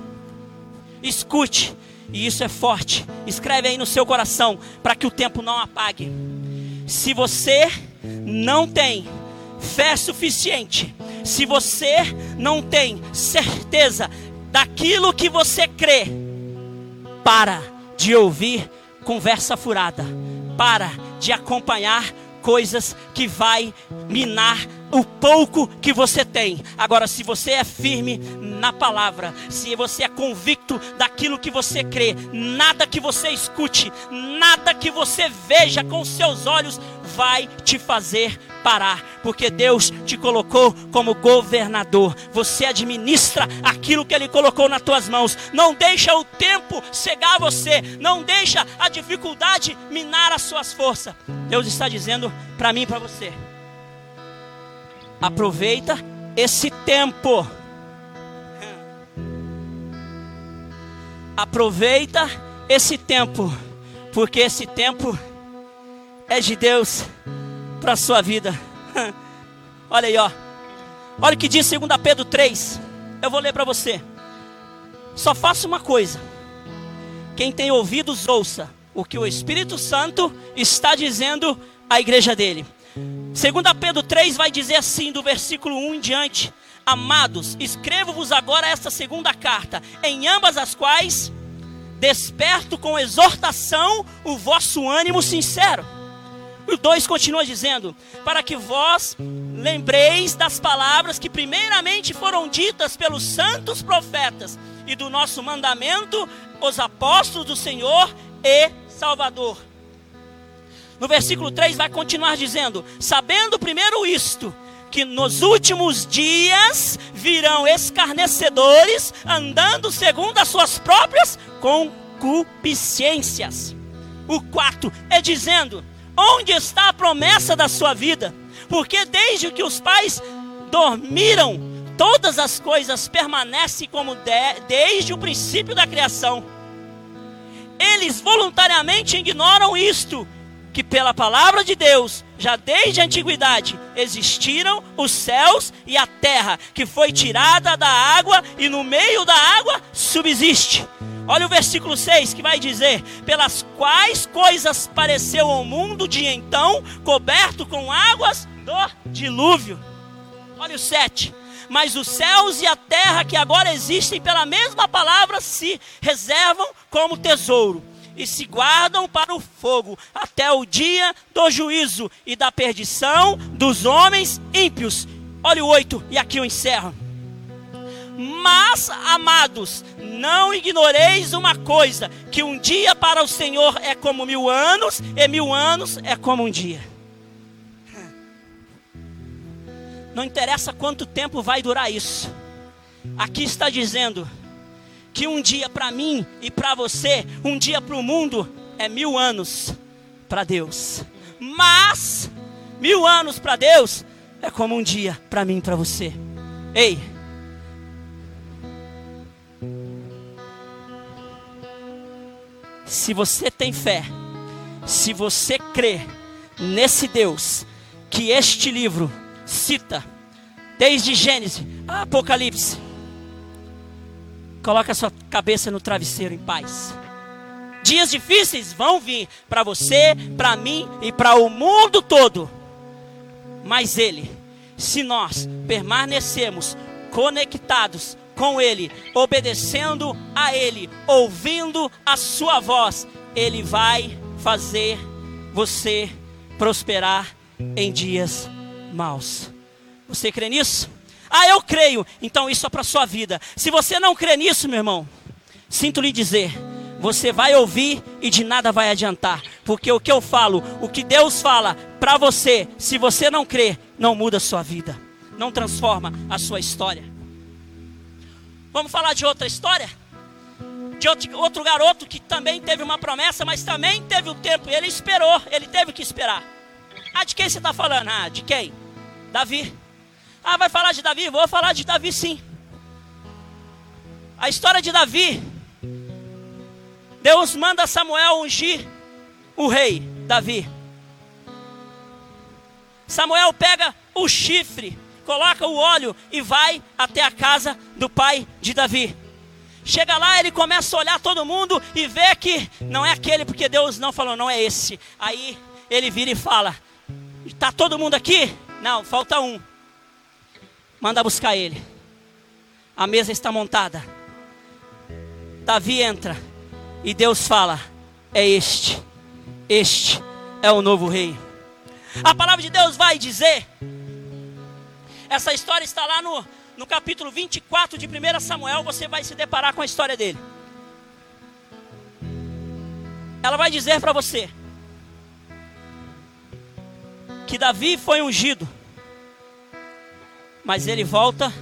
escute, e isso é forte. Escreve aí no seu coração, para que o tempo não apague. Se você não tem fé suficiente, se você não tem certeza daquilo que você crê, para de ouvir conversa furada, para de acompanhar coisas que vai minar o pouco que você tem. Agora, se você é firme na palavra, se você é convicto daquilo que você crê, nada que você escute, nada que você veja com seus olhos vai te fazer parar, porque Deus te colocou como governador. Você administra aquilo que ele colocou nas tuas mãos. Não deixa o tempo cegar você, não deixa a dificuldade minar as suas forças. Deus está dizendo para mim e para você: Aproveita esse tempo. Aproveita esse tempo, porque esse tempo é de Deus para a sua vida. Olha aí, ó. Olha o que diz 2 Pedro 3. Eu vou ler para você. Só faça uma coisa. Quem tem ouvidos, ouça o que o Espírito Santo está dizendo à igreja dele. 2 Pedro 3 vai dizer assim, do versículo 1 em diante: Amados, escrevo-vos agora esta segunda carta, em ambas as quais desperto com exortação o vosso ânimo sincero. O 2 continua dizendo: Para que vós lembreis das palavras que primeiramente foram ditas pelos santos profetas e do nosso mandamento, os apóstolos do Senhor e Salvador no versículo 3 vai continuar dizendo: Sabendo primeiro isto, que nos últimos dias virão escarnecedores, andando segundo as suas próprias concupiscências. O quarto é dizendo: Onde está a promessa da sua vida? Porque desde que os pais dormiram, todas as coisas permanecem como de, desde o princípio da criação. Eles voluntariamente ignoram isto que pela palavra de Deus, já desde a antiguidade, existiram os céus e a terra, que foi tirada da água e no meio da água subsiste. Olha o versículo 6 que vai dizer: Pelas quais coisas pareceu ao mundo de então, coberto com águas do dilúvio. Olha o 7 mas os céus e a terra que agora existem pela mesma palavra se reservam como tesouro e se guardam para o fogo até o dia do juízo e da perdição dos homens ímpios. Olha o 8, e aqui eu encerro. Mas, amados, não ignoreis uma coisa: que um dia para o Senhor é como mil anos, e mil anos é como um dia. Não interessa quanto tempo vai durar isso. Aqui está dizendo que um dia para mim e para você, um dia para o mundo é mil anos para Deus. Mas mil anos para Deus é como um dia para mim e para você. Ei, se você tem fé, se você crê nesse Deus que este livro cita, desde Gênesis a Apocalipse, Coloque a sua cabeça no travesseiro em paz. Dias difíceis vão vir para você, para mim e para o mundo todo. Mas Ele, se nós permanecemos conectados com Ele, obedecendo a Ele, ouvindo a Sua voz, Ele vai fazer você prosperar em dias maus. Você crê nisso? Ah, eu creio. Então isso é para a sua vida. Se você não crê nisso, meu irmão, sinto lhe dizer, você vai ouvir e de nada vai adiantar. Porque o que eu falo, o que Deus fala para você, se você não crê, não muda a sua vida. Não transforma a sua história. Vamos falar de outra história? De outro, garoto que também teve uma promessa, mas também teve o tempo. E ele esperou, ele teve que esperar. Ah, de quem você está falando? Ah, de quem? Davi. Ah, vai falar de Davi? Vou falar de Davi sim. A história de Davi. Deus manda Samuel ungir o rei Davi. Samuel pega o chifre, coloca o óleo e vai até a casa do pai de Davi. Chega lá, ele começa a olhar todo mundo e vê que não é aquele, porque Deus não falou, não é esse. Aí ele vira e fala: Está todo mundo aqui? Não, falta um. Manda buscar ele. A mesa está montada. Davi entra e Deus fala: É este, este é o novo rei. A palavra de Deus vai dizer. Essa história está lá no, no capítulo 24 de 1 Samuel. Você vai se deparar com a história dele. Ela vai dizer para você que Davi foi ungido, mas ele volta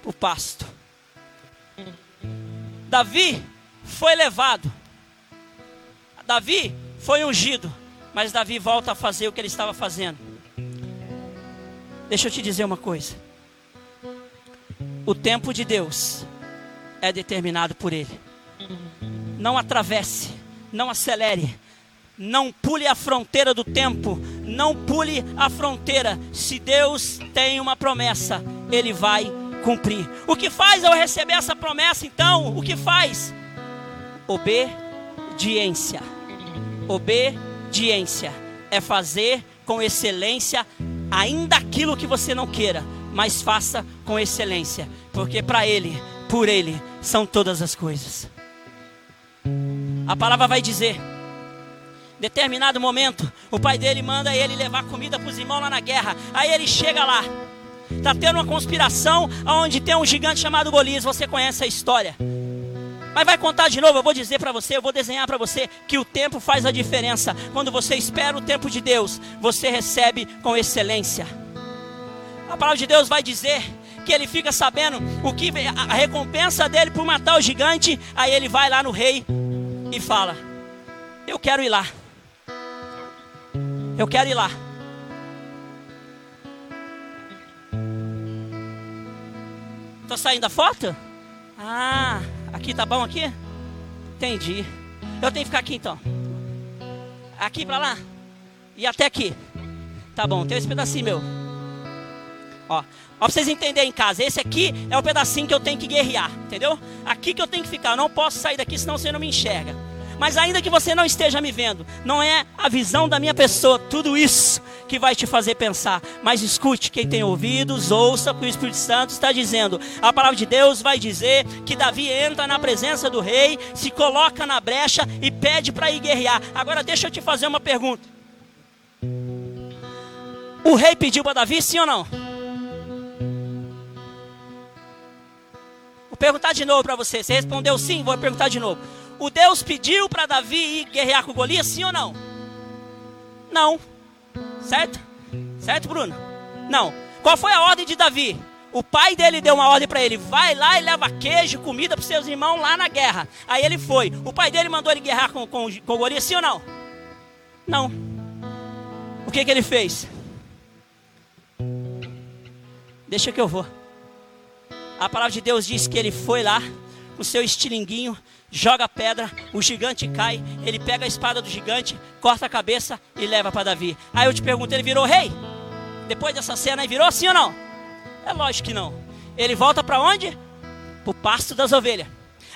para o pasto. Davi foi levado, Davi foi ungido, mas Davi volta a fazer o que ele estava fazendo. Deixa eu te dizer uma coisa. O tempo de Deus é determinado por Ele. Não atravesse, não acelere, não pule a fronteira do tempo, não pule a fronteira. Se Deus tem uma promessa, Ele vai cumprir. O que faz ao receber essa promessa, então? O que faz? Obediência. Obediência é fazer com excelência ainda aquilo que você não queira, mas faça com excelência, porque para Ele, por Ele, são todas as coisas. A palavra vai dizer determinado momento, o pai dele manda ele levar comida para os irmãos lá na guerra. Aí ele chega lá. Está tendo uma conspiração onde tem um gigante chamado Golias. Você conhece a história. Mas vai contar de novo, eu vou dizer para você, eu vou desenhar para você que o tempo faz a diferença. Quando você espera o tempo de Deus, você recebe com excelência. A palavra de Deus vai dizer que ele fica sabendo o que a recompensa dele por matar o gigante, aí ele vai lá no rei e fala: "Eu quero ir lá". Eu quero ir lá. Tô saindo da foto? Ah, aqui tá bom aqui? Entendi. Eu tenho que ficar aqui então. Aqui pra lá? E até aqui. Tá bom, tem esse pedacinho meu. Ó, ó vocês entenderem em casa, esse aqui é o pedacinho que eu tenho que guerrear, entendeu? Aqui que eu tenho que ficar, eu não posso sair daqui senão você não me enxerga. Mas ainda que você não esteja me vendo, não é a visão da minha pessoa, tudo isso que vai te fazer pensar. Mas escute, quem tem ouvidos, ouça o que o Espírito Santo está dizendo. A palavra de Deus vai dizer que Davi entra na presença do rei, se coloca na brecha e pede para ir guerrear. Agora deixa eu te fazer uma pergunta. O rei pediu para Davi, sim ou não? Vou perguntar de novo para você. Você respondeu sim, vou perguntar de novo o Deus pediu para Davi ir guerrear com Golias, sim ou não? Não. Certo? Certo, Bruno? Não. Qual foi a ordem de Davi? O pai dele deu uma ordem para ele: vai lá e leva queijo, comida para seus irmãos lá na guerra. Aí ele foi. O pai dele mandou ele guerrear com, com, com Golias, sim ou não? Não. O que, que ele fez? Deixa que eu vou. A palavra de Deus diz que ele foi lá com seu estilinguinho, joga a pedra, o gigante cai, ele pega a espada do gigante, corta a cabeça e leva para Davi. Aí eu te pergunto, ele virou rei? Depois dessa cena aí virou sim ou não? É lógico que não. Ele volta para onde? Para o pasto das ovelhas.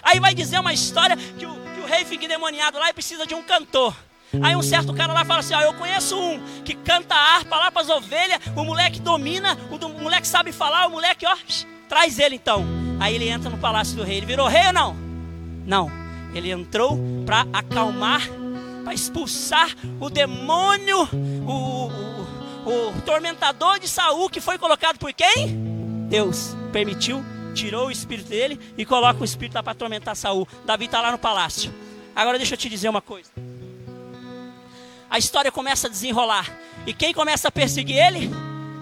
Aí vai dizer uma história que o, que o rei fica endemoniado lá e precisa de um cantor. Aí um certo cara lá fala assim: ó, eu conheço um que canta harpa lá para as ovelhas, o moleque domina, o, do, o moleque sabe falar, o moleque, ó, traz ele então. Aí ele entra no palácio do rei. Ele virou rei ou não? Não, ele entrou para acalmar, para expulsar o demônio, o, o, o tormentador de Saul que foi colocado por quem? Deus permitiu, tirou o espírito dele e coloca o espírito lá para atormentar Saul. Davi está lá no palácio. Agora deixa eu te dizer uma coisa. A história começa a desenrolar. E quem começa a perseguir ele?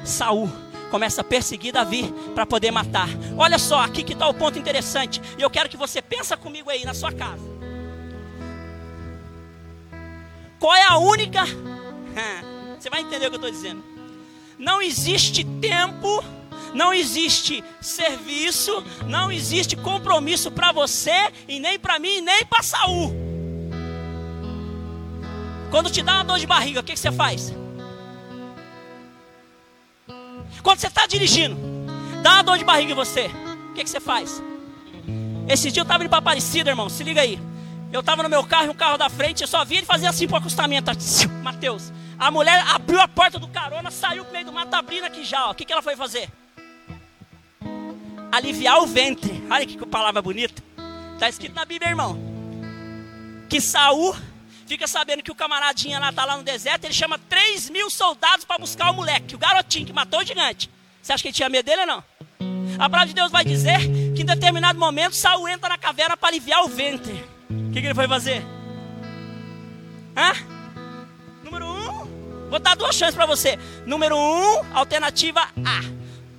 Saul começa a perseguir Davi para poder matar. Olha só, aqui que está o ponto interessante. E eu quero que você pensa comigo aí na sua casa. Qual é a única? Você vai entender o que eu estou dizendo. Não existe tempo, não existe serviço, não existe compromisso para você e nem para mim, nem para Saul. Quando te dá uma dor de barriga, o que, que você faz? Quando você está dirigindo, dá uma dor de barriga em você, o que, que você faz? Esse dia eu estava indo para Aparecida, irmão, se liga aí. Eu estava no meu carro, um carro da frente, eu só via ele fazer assim para o acostamento. Mateus. A mulher abriu a porta do carona, saiu pro meio do mato, tá abrindo aqui já. O que, que ela foi fazer? Aliviar o ventre. Olha que palavra bonita. Está escrito na Bíblia, irmão. Que Saul fica sabendo que o camaradinha lá está lá no deserto, ele chama 3 mil soldados para buscar o moleque, o garotinho que matou o gigante. Você acha que ele tinha medo dele ou não? A palavra de Deus vai dizer que em determinado momento Saul entra na caverna para aliviar o ventre. O que, que ele foi fazer? Hã? Número um, vou dar duas chances para você. Número um, alternativa A.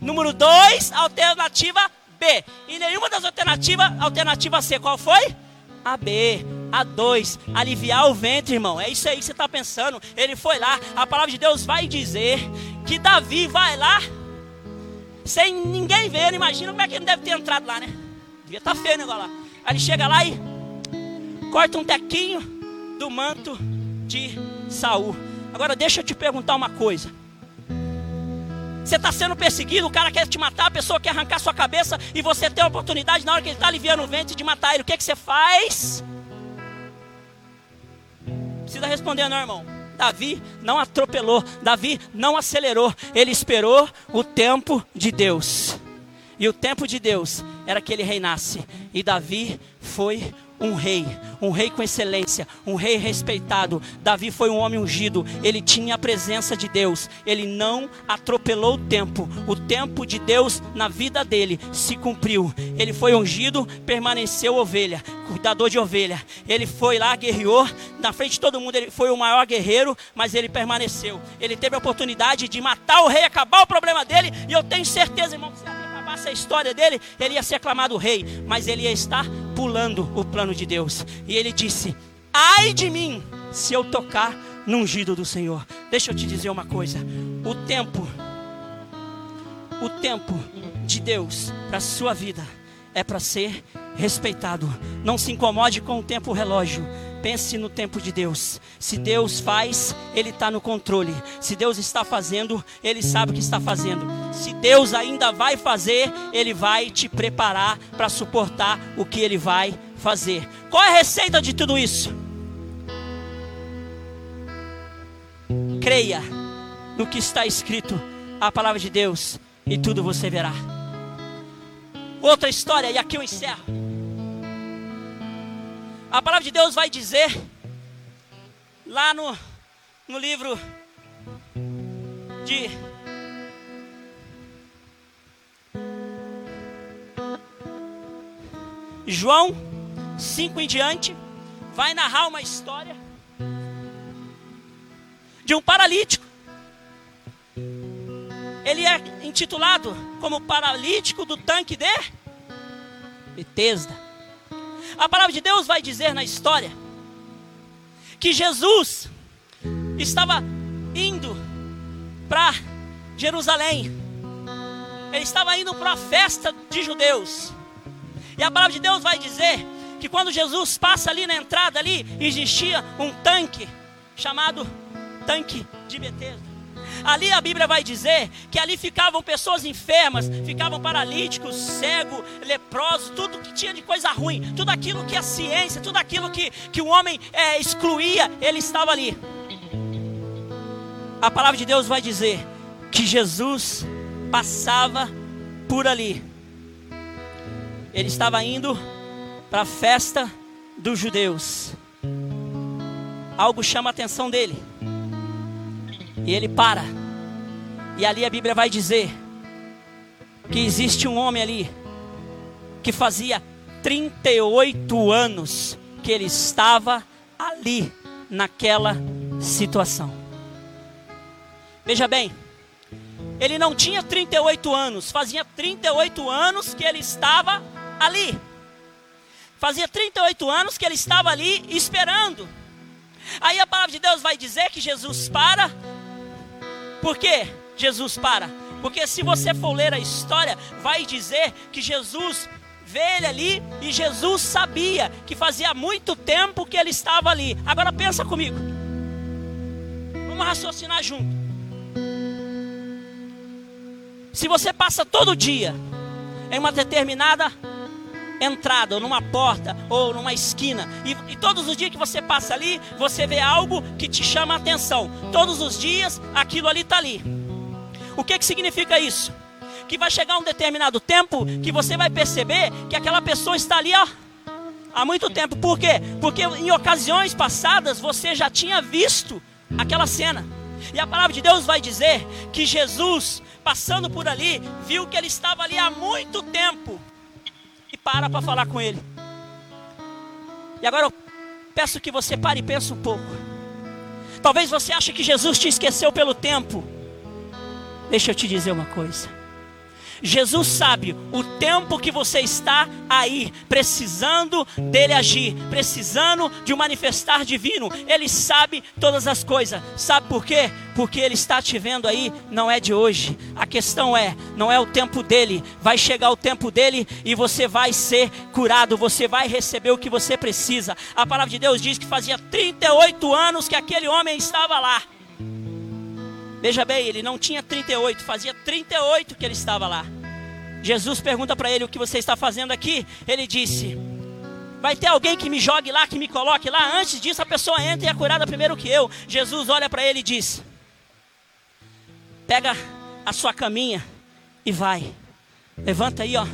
Número dois, alternativa B. E nenhuma das alternativas, alternativa C, qual foi? A B. A dois, aliviar o ventre, irmão. É isso aí que você está pensando. Ele foi lá. A palavra de Deus vai dizer que Davi vai lá sem ninguém ver. Imagina como é que ele deve ter entrado lá, né? Devia estar tá feio o negócio lá. Aí ele chega lá e corta um tequinho do manto de Saul. Agora deixa eu te perguntar uma coisa. Você está sendo perseguido, o cara quer te matar, a pessoa quer arrancar sua cabeça e você tem a oportunidade na hora que ele está aliviando o ventre de matar ele. O que, que você faz? Precisa responder, não, irmão. Davi não atropelou, Davi não acelerou, ele esperou o tempo de Deus. E o tempo de Deus era que ele reinasse. E Davi foi um rei, um rei com excelência, um rei respeitado. Davi foi um homem ungido, ele tinha a presença de Deus, ele não atropelou o tempo, o tempo de Deus na vida dele se cumpriu. Ele foi ungido, permaneceu ovelha, cuidador de ovelha. Ele foi lá, guerreou, na frente de todo mundo, ele foi o maior guerreiro, mas ele permaneceu. Ele teve a oportunidade de matar o rei, acabar o problema dele, e eu tenho certeza, irmão, que se acabasse a história dele, ele ia ser aclamado rei, mas ele ia estar pulando o plano de Deus. E ele disse: Ai de mim, se eu tocar no ungido do Senhor. Deixa eu te dizer uma coisa: o tempo, o tempo de Deus para a sua vida é para ser respeitado. Não se incomode com o tempo relógio. Pense no tempo de Deus. Se Deus faz, Ele está no controle. Se Deus está fazendo, Ele sabe o que está fazendo. Se Deus ainda vai fazer, Ele vai te preparar para suportar o que Ele vai fazer. Qual é a receita de tudo isso? Creia no que está escrito, a palavra de Deus, e tudo você verá. Outra história, e aqui eu encerro. A palavra de Deus vai dizer, lá no, no livro de João 5 em diante, vai narrar uma história de um paralítico. Ele é intitulado como paralítico do tanque de Betesda. A palavra de Deus vai dizer na história que Jesus estava indo para Jerusalém. Ele estava indo para a festa de judeus. E a palavra de Deus vai dizer que quando Jesus passa ali na entrada ali, existia um tanque chamado tanque de Betesda. Ali a Bíblia vai dizer que ali ficavam pessoas enfermas, ficavam paralíticos, cegos, leprosos, tudo que tinha de coisa ruim, tudo aquilo que a ciência, tudo aquilo que, que o homem é, excluía, ele estava ali. A palavra de Deus vai dizer que Jesus passava por ali. Ele estava indo para a festa dos judeus. Algo chama a atenção dele. E ele para. E ali a Bíblia vai dizer que existe um homem ali que fazia 38 anos que ele estava ali naquela situação. Veja bem, ele não tinha 38 anos, fazia 38 anos que ele estava ali. Fazia 38 anos que ele estava ali esperando. Aí a palavra de Deus vai dizer que Jesus para por que Jesus para? Porque se você for ler a história, vai dizer que Jesus vê ele ali e Jesus sabia que fazia muito tempo que ele estava ali. Agora pensa comigo. Vamos raciocinar junto. Se você passa todo dia em uma determinada entrada, ou numa porta, ou numa esquina, e, e, todos os dias que você passa ali, você vê algo que te chama a atenção. Todos os dias, aquilo ali está ali. O que, que significa isso? Que vai chegar um determinado tempo que você vai perceber que aquela pessoa está ali, ó, há muito tempo. Por quê? Porque em ocasiões passadas você já tinha visto aquela cena. E a palavra de Deus vai dizer que Jesus, passando por ali, viu que ele estava ali há muito tempo para para falar com ele. E agora eu peço que você pare e pense um pouco. Talvez você ache que Jesus te esqueceu pelo tempo. Deixa eu te dizer uma coisa. Jesus sabe o tempo que você está aí, precisando dele agir, precisando de um manifestar divino. Ele sabe todas as coisas. Sabe por quê? Porque ele está te vendo aí, não é de hoje. A questão é, não é o tempo dele. Vai chegar o tempo dele e você vai ser curado, você vai receber o que você precisa. A palavra de Deus diz que fazia 38 anos que aquele homem estava lá. Veja bem, ele não tinha 38, fazia 38 que ele estava lá. Jesus pergunta para ele o que você está fazendo aqui. Ele disse: Vai ter alguém que me jogue lá, que me coloque lá. Antes disso, a pessoa entra e é curada primeiro que eu. Jesus olha para ele e diz: Pega a sua caminha e vai. Levanta aí, ó.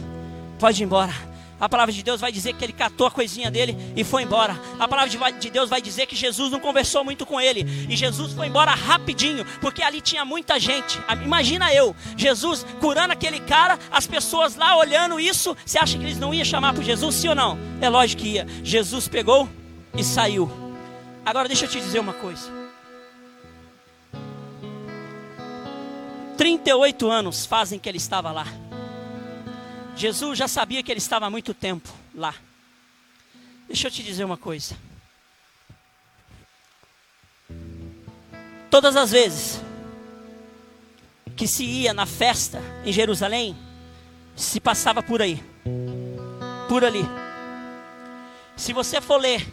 Pode ir embora. A palavra de Deus vai dizer que ele catou a coisinha dele e foi embora. A palavra de Deus vai dizer que Jesus não conversou muito com ele. E Jesus foi embora rapidinho, porque ali tinha muita gente. Imagina eu, Jesus curando aquele cara, as pessoas lá olhando isso. Você acha que eles não iam chamar por Jesus, sim ou não? É lógico que ia. Jesus pegou e saiu. Agora deixa eu te dizer uma coisa. 38 anos fazem que ele estava lá. Jesus já sabia que ele estava há muito tempo lá. Deixa eu te dizer uma coisa. Todas as vezes que se ia na festa em Jerusalém, se passava por aí, por ali. Se você for ler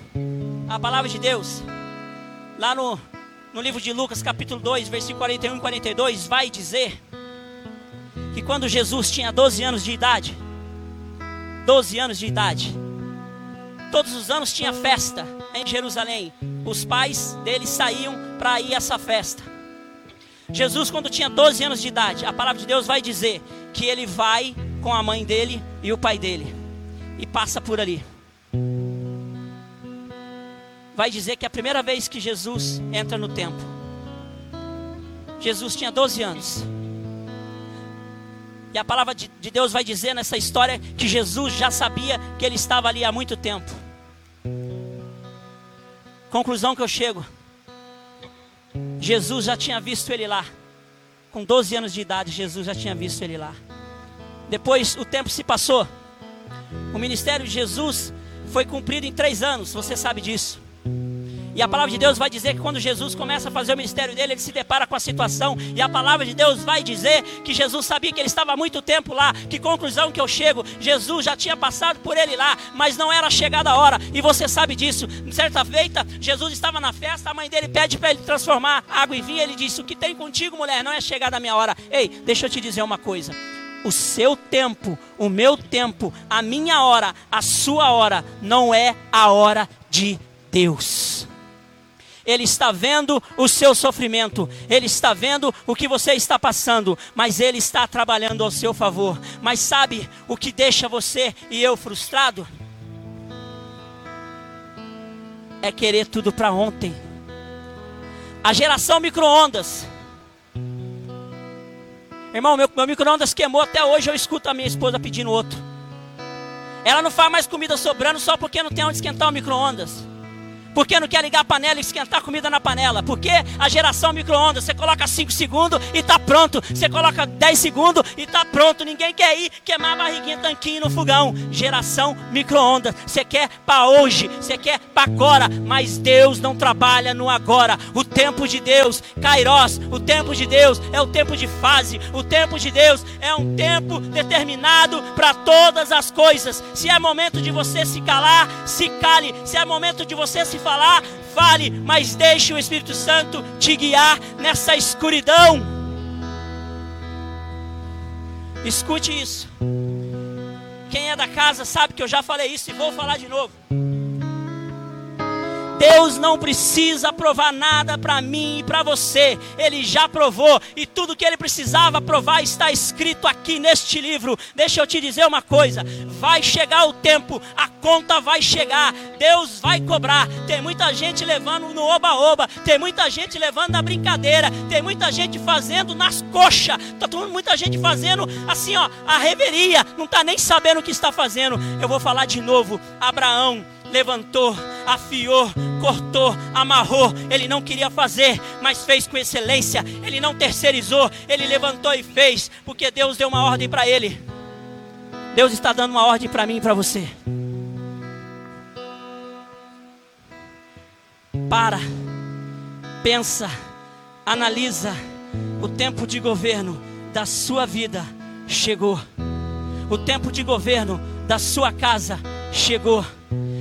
a palavra de Deus, lá no, no livro de Lucas, capítulo 2, versículo 41 e 42, vai dizer que quando Jesus tinha 12 anos de idade, 12 anos de idade, todos os anos tinha festa em Jerusalém. Os pais dele saíam para ir a essa festa. Jesus, quando tinha 12 anos de idade, a palavra de Deus vai dizer que ele vai com a mãe dele e o pai dele e passa por ali. Vai dizer que é a primeira vez que Jesus entra no templo. Jesus tinha 12 anos. E a palavra de, de Deus vai dizer nessa história que Jesus já sabia que ele estava ali há muito tempo. Conclusão que eu chego. Jesus já tinha visto ele lá. Com 12 anos de idade, Jesus já tinha visto ele lá. Depois o tempo se passou. O ministério de Jesus foi cumprido em três anos, você sabe disso. E a palavra de Deus vai dizer que quando Jesus começa a fazer o ministério dele, ele se depara com a situação. E a palavra de Deus vai dizer que Jesus sabia que ele estava há muito tempo lá. Que conclusão que eu chego? Jesus já tinha passado por ele lá, mas não era chegada a hora. E você sabe disso. Certa feita, Jesus estava na festa, a mãe dele pede para ele transformar água em vinho. Ele disse: O que tem contigo, mulher? Não é chegada a minha hora. Ei, deixa eu te dizer uma coisa o seu tempo, o meu tempo, a minha hora, a sua hora, não é a hora de Deus. Ele está vendo o seu sofrimento, Ele está vendo o que você está passando, mas Ele está trabalhando ao seu favor. Mas sabe o que deixa você e eu frustrado? É querer tudo para ontem. A geração micro-ondas. Irmão, meu, meu micro-ondas queimou até hoje. Eu escuto a minha esposa pedindo outro. Ela não faz mais comida sobrando só porque não tem onde esquentar o micro-ondas. Porque não quer ligar a panela e esquentar comida na panela? Porque a geração micro-ondas, você coloca 5 segundos e está pronto. Você coloca 10 segundos e está pronto. Ninguém quer ir queimar a barriguinha tanquinho no fogão. Geração micro-ondas. Você quer para hoje, você quer para agora, mas Deus não trabalha no agora. O tempo de Deus, Kairos, o tempo de Deus é o tempo de fase. O tempo de Deus é um tempo determinado para todas as coisas. Se é momento de você se calar, se cale. Se é momento de você se falar, fale, mas deixe o Espírito Santo te guiar nessa escuridão. Escute isso. Quem é da casa sabe que eu já falei isso e vou falar de novo. Deus não precisa provar nada para mim e para você. Ele já provou e tudo que ele precisava provar está escrito aqui neste livro. Deixa eu te dizer uma coisa: vai chegar o tempo, a conta vai chegar, Deus vai cobrar. Tem muita gente levando no oba-oba, tem muita gente levando na brincadeira, tem muita gente fazendo nas coxas, tá muita gente fazendo assim, ó, a reveria, não está nem sabendo o que está fazendo. Eu vou falar de novo. Abraão levantou, afiou, cortou, amarrou. Ele não queria fazer, mas fez com excelência. Ele não terceirizou, ele levantou e fez, porque Deus deu uma ordem para ele. Deus está dando uma ordem para mim e para você. Para, pensa, analisa. O tempo de governo da sua vida chegou. O tempo de governo da sua casa chegou.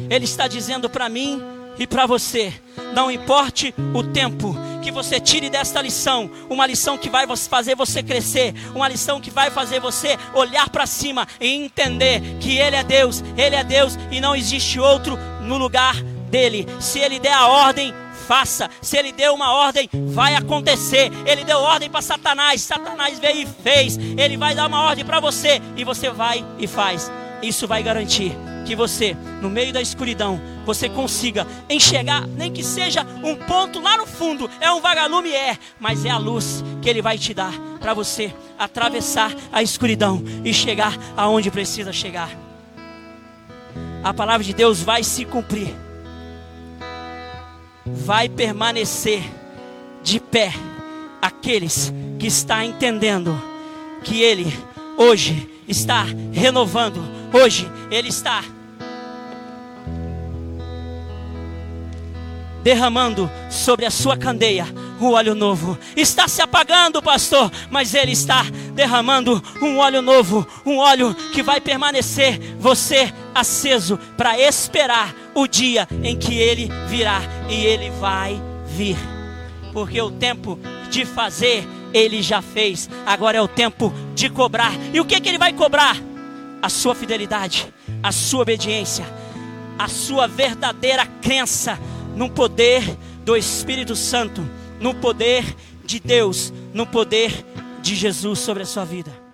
Ele está dizendo para mim e para você: não importe o tempo, que você tire desta lição, uma lição que vai fazer você crescer, uma lição que vai fazer você olhar para cima e entender que Ele é Deus, Ele é Deus e não existe outro no lugar dele. Se Ele der a ordem, faça. Se ele deu uma ordem, vai acontecer. Ele deu ordem para Satanás, Satanás veio e fez. Ele vai dar uma ordem para você e você vai e faz. Isso vai garantir que você, no meio da escuridão, você consiga enxergar, nem que seja um ponto lá no fundo, é um vagalume, é, mas é a luz que Ele vai te dar para você atravessar a escuridão e chegar aonde precisa chegar. A palavra de Deus vai se cumprir, vai permanecer de pé aqueles que está entendendo que Ele hoje está renovando, hoje Ele está derramando sobre a sua candeia o óleo novo. Está se apagando, pastor, mas ele está derramando um óleo novo, um óleo que vai permanecer você aceso para esperar o dia em que ele virá e ele vai vir. Porque o tempo de fazer ele já fez, agora é o tempo de cobrar. E o que, que ele vai cobrar? A sua fidelidade, a sua obediência, a sua verdadeira crença no poder do Espírito Santo, no poder de Deus, no poder de Jesus sobre a sua vida.